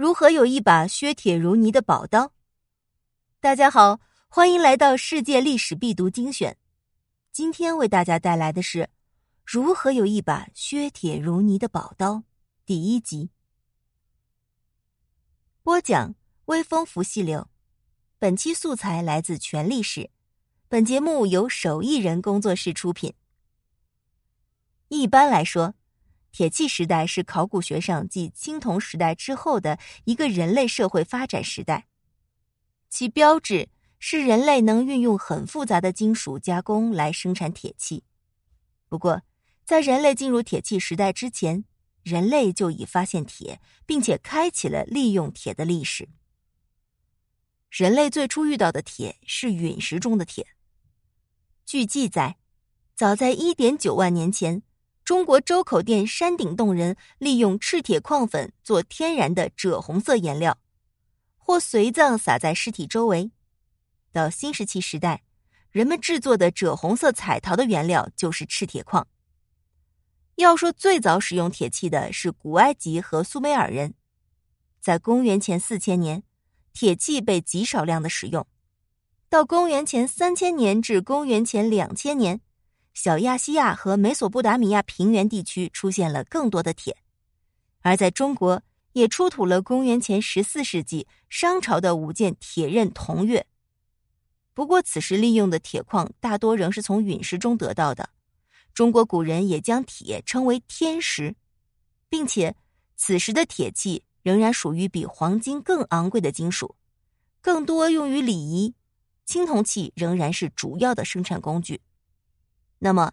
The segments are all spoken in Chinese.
如何有一把削铁如泥的宝刀？大家好，欢迎来到世界历史必读精选。今天为大家带来的是《如何有一把削铁如泥的宝刀》第一集。播讲：微风拂细柳。本期素材来自全历史。本节目由手艺人工作室出品。一般来说，铁器时代是考古学上继青铜时代之后的一个人类社会发展时代，其标志是人类能运用很复杂的金属加工来生产铁器。不过，在人类进入铁器时代之前，人类就已发现铁，并且开启了利用铁的历史。人类最初遇到的铁是陨石中的铁。据记载，早在一点九万年前，中国周口店山顶洞人利用赤铁矿粉做天然的赭红色颜料，或随葬撒在尸体周围。到新石器时代，人们制作的赭红色彩陶的原料就是赤铁矿。要说最早使用铁器的是古埃及和苏美尔人，在公元前四千年，铁器被极少量的使用。到公元前三千年至公元前两千年，小亚细亚和美索不达米亚平原地区出现了更多的铁，而在中国也出土了公元前十四世纪商朝的五件铁刃铜钺。不过，此时利用的铁矿大多仍是从陨石中得到的。中国古人也将铁称为天石，并且此时的铁器仍然属于比黄金更昂贵的金属，更多用于礼仪。青铜器仍然是主要的生产工具。那么，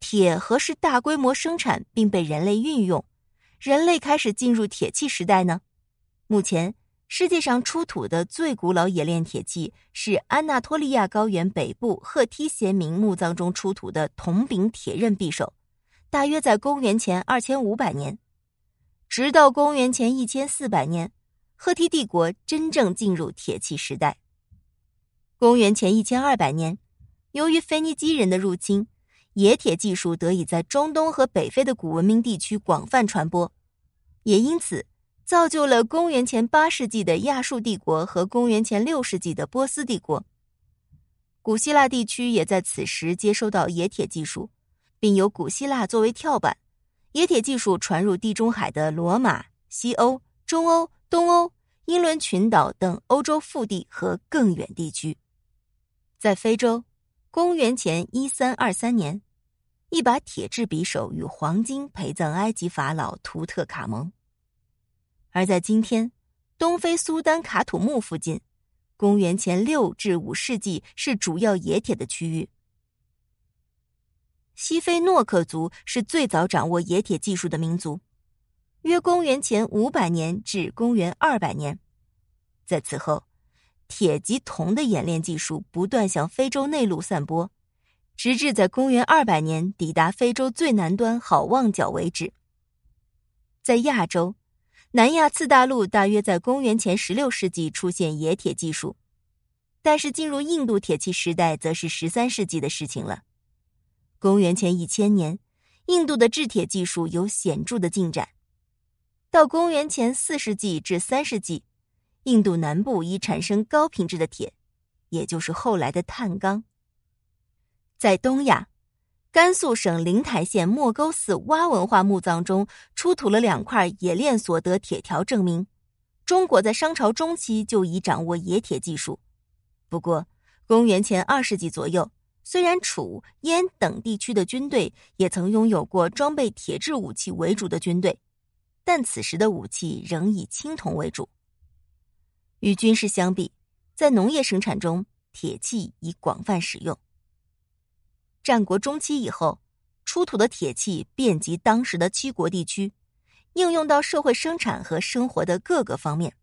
铁何时大规模生产并被人类运用？人类开始进入铁器时代呢？目前，世界上出土的最古老冶炼铁器是安纳托利亚高原北部赫梯贤明墓葬中出土的铜柄铁刃匕首，大约在公元前二千五百年。直到公元前一千四百年，赫梯帝国真正进入铁器时代。公元前一千二百年，由于腓尼基人的入侵，冶铁技术得以在中东和北非的古文明地区广泛传播，也因此造就了公元前八世纪的亚述帝国和公元前六世纪的波斯帝国。古希腊地区也在此时接收到冶铁技术，并由古希腊作为跳板，冶铁技术传入地中海的罗马、西欧、中欧、东欧、英伦群岛等欧洲腹地和更远地区。在非洲，公元前一三二三年，一把铁制匕首与黄金陪葬埃及法老图特卡蒙；而在今天，东非苏丹卡土木附近，公元前六至五世纪是主要冶铁的区域。西非诺克族是最早掌握冶铁技术的民族，约公元前五百年至公元二百年，在此后。铁及铜的冶炼技术不断向非洲内陆散播，直至在公元二百年抵达非洲最南端好望角为止。在亚洲，南亚次大陆大约在公元前十六世纪出现冶铁技术，但是进入印度铁器时代则是十三世纪的事情了。公元前一千年，印度的制铁技术有显著的进展，到公元前四世纪至三世纪。印度南部已产生高品质的铁，也就是后来的碳钢。在东亚，甘肃省灵台县莫沟寺洼文化墓葬中出土了两块冶炼所得铁条，证明中国在商朝中期就已掌握冶铁技术。不过，公元前二世纪左右，虽然楚、燕等地区的军队也曾拥有过装备铁制武器为主的军队，但此时的武器仍以青铜为主。与军事相比，在农业生产中，铁器已广泛使用。战国中期以后，出土的铁器遍及当时的七国地区，应用到社会生产和生活的各个方面，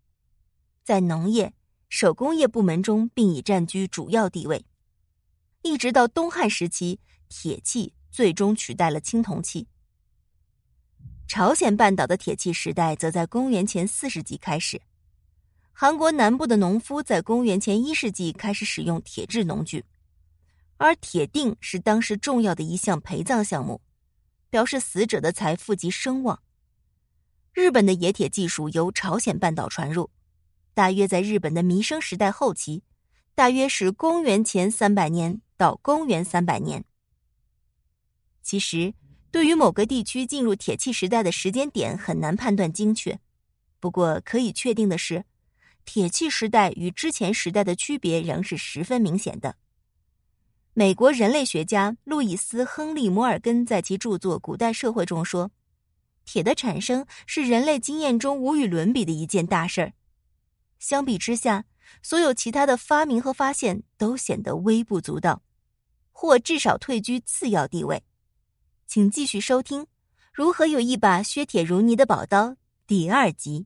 在农业、手工业部门中，并已占据主要地位。一直到东汉时期，铁器最终取代了青铜器。朝鲜半岛的铁器时代，则在公元前四世纪开始。韩国南部的农夫在公元前一世纪开始使用铁制农具，而铁锭是当时重要的一项陪葬项目，表示死者的财富及声望。日本的冶铁技术由朝鲜半岛传入，大约在日本的弥生时代后期，大约是公元前三百年到公元三百年。其实，对于某个地区进入铁器时代的时间点很难判断精确，不过可以确定的是，铁器时代与之前时代的区别仍是十分明显的。美国人类学家路易斯·亨利·摩尔根在其著作《古代社会》中说。铁的产生是人类经验中无与伦比的一件大事儿。相比之下，所有其他的发明和发现都显得微不足道，或至少退居次要地位。请继续收听《如何有一把削铁如泥的宝刀》第二集。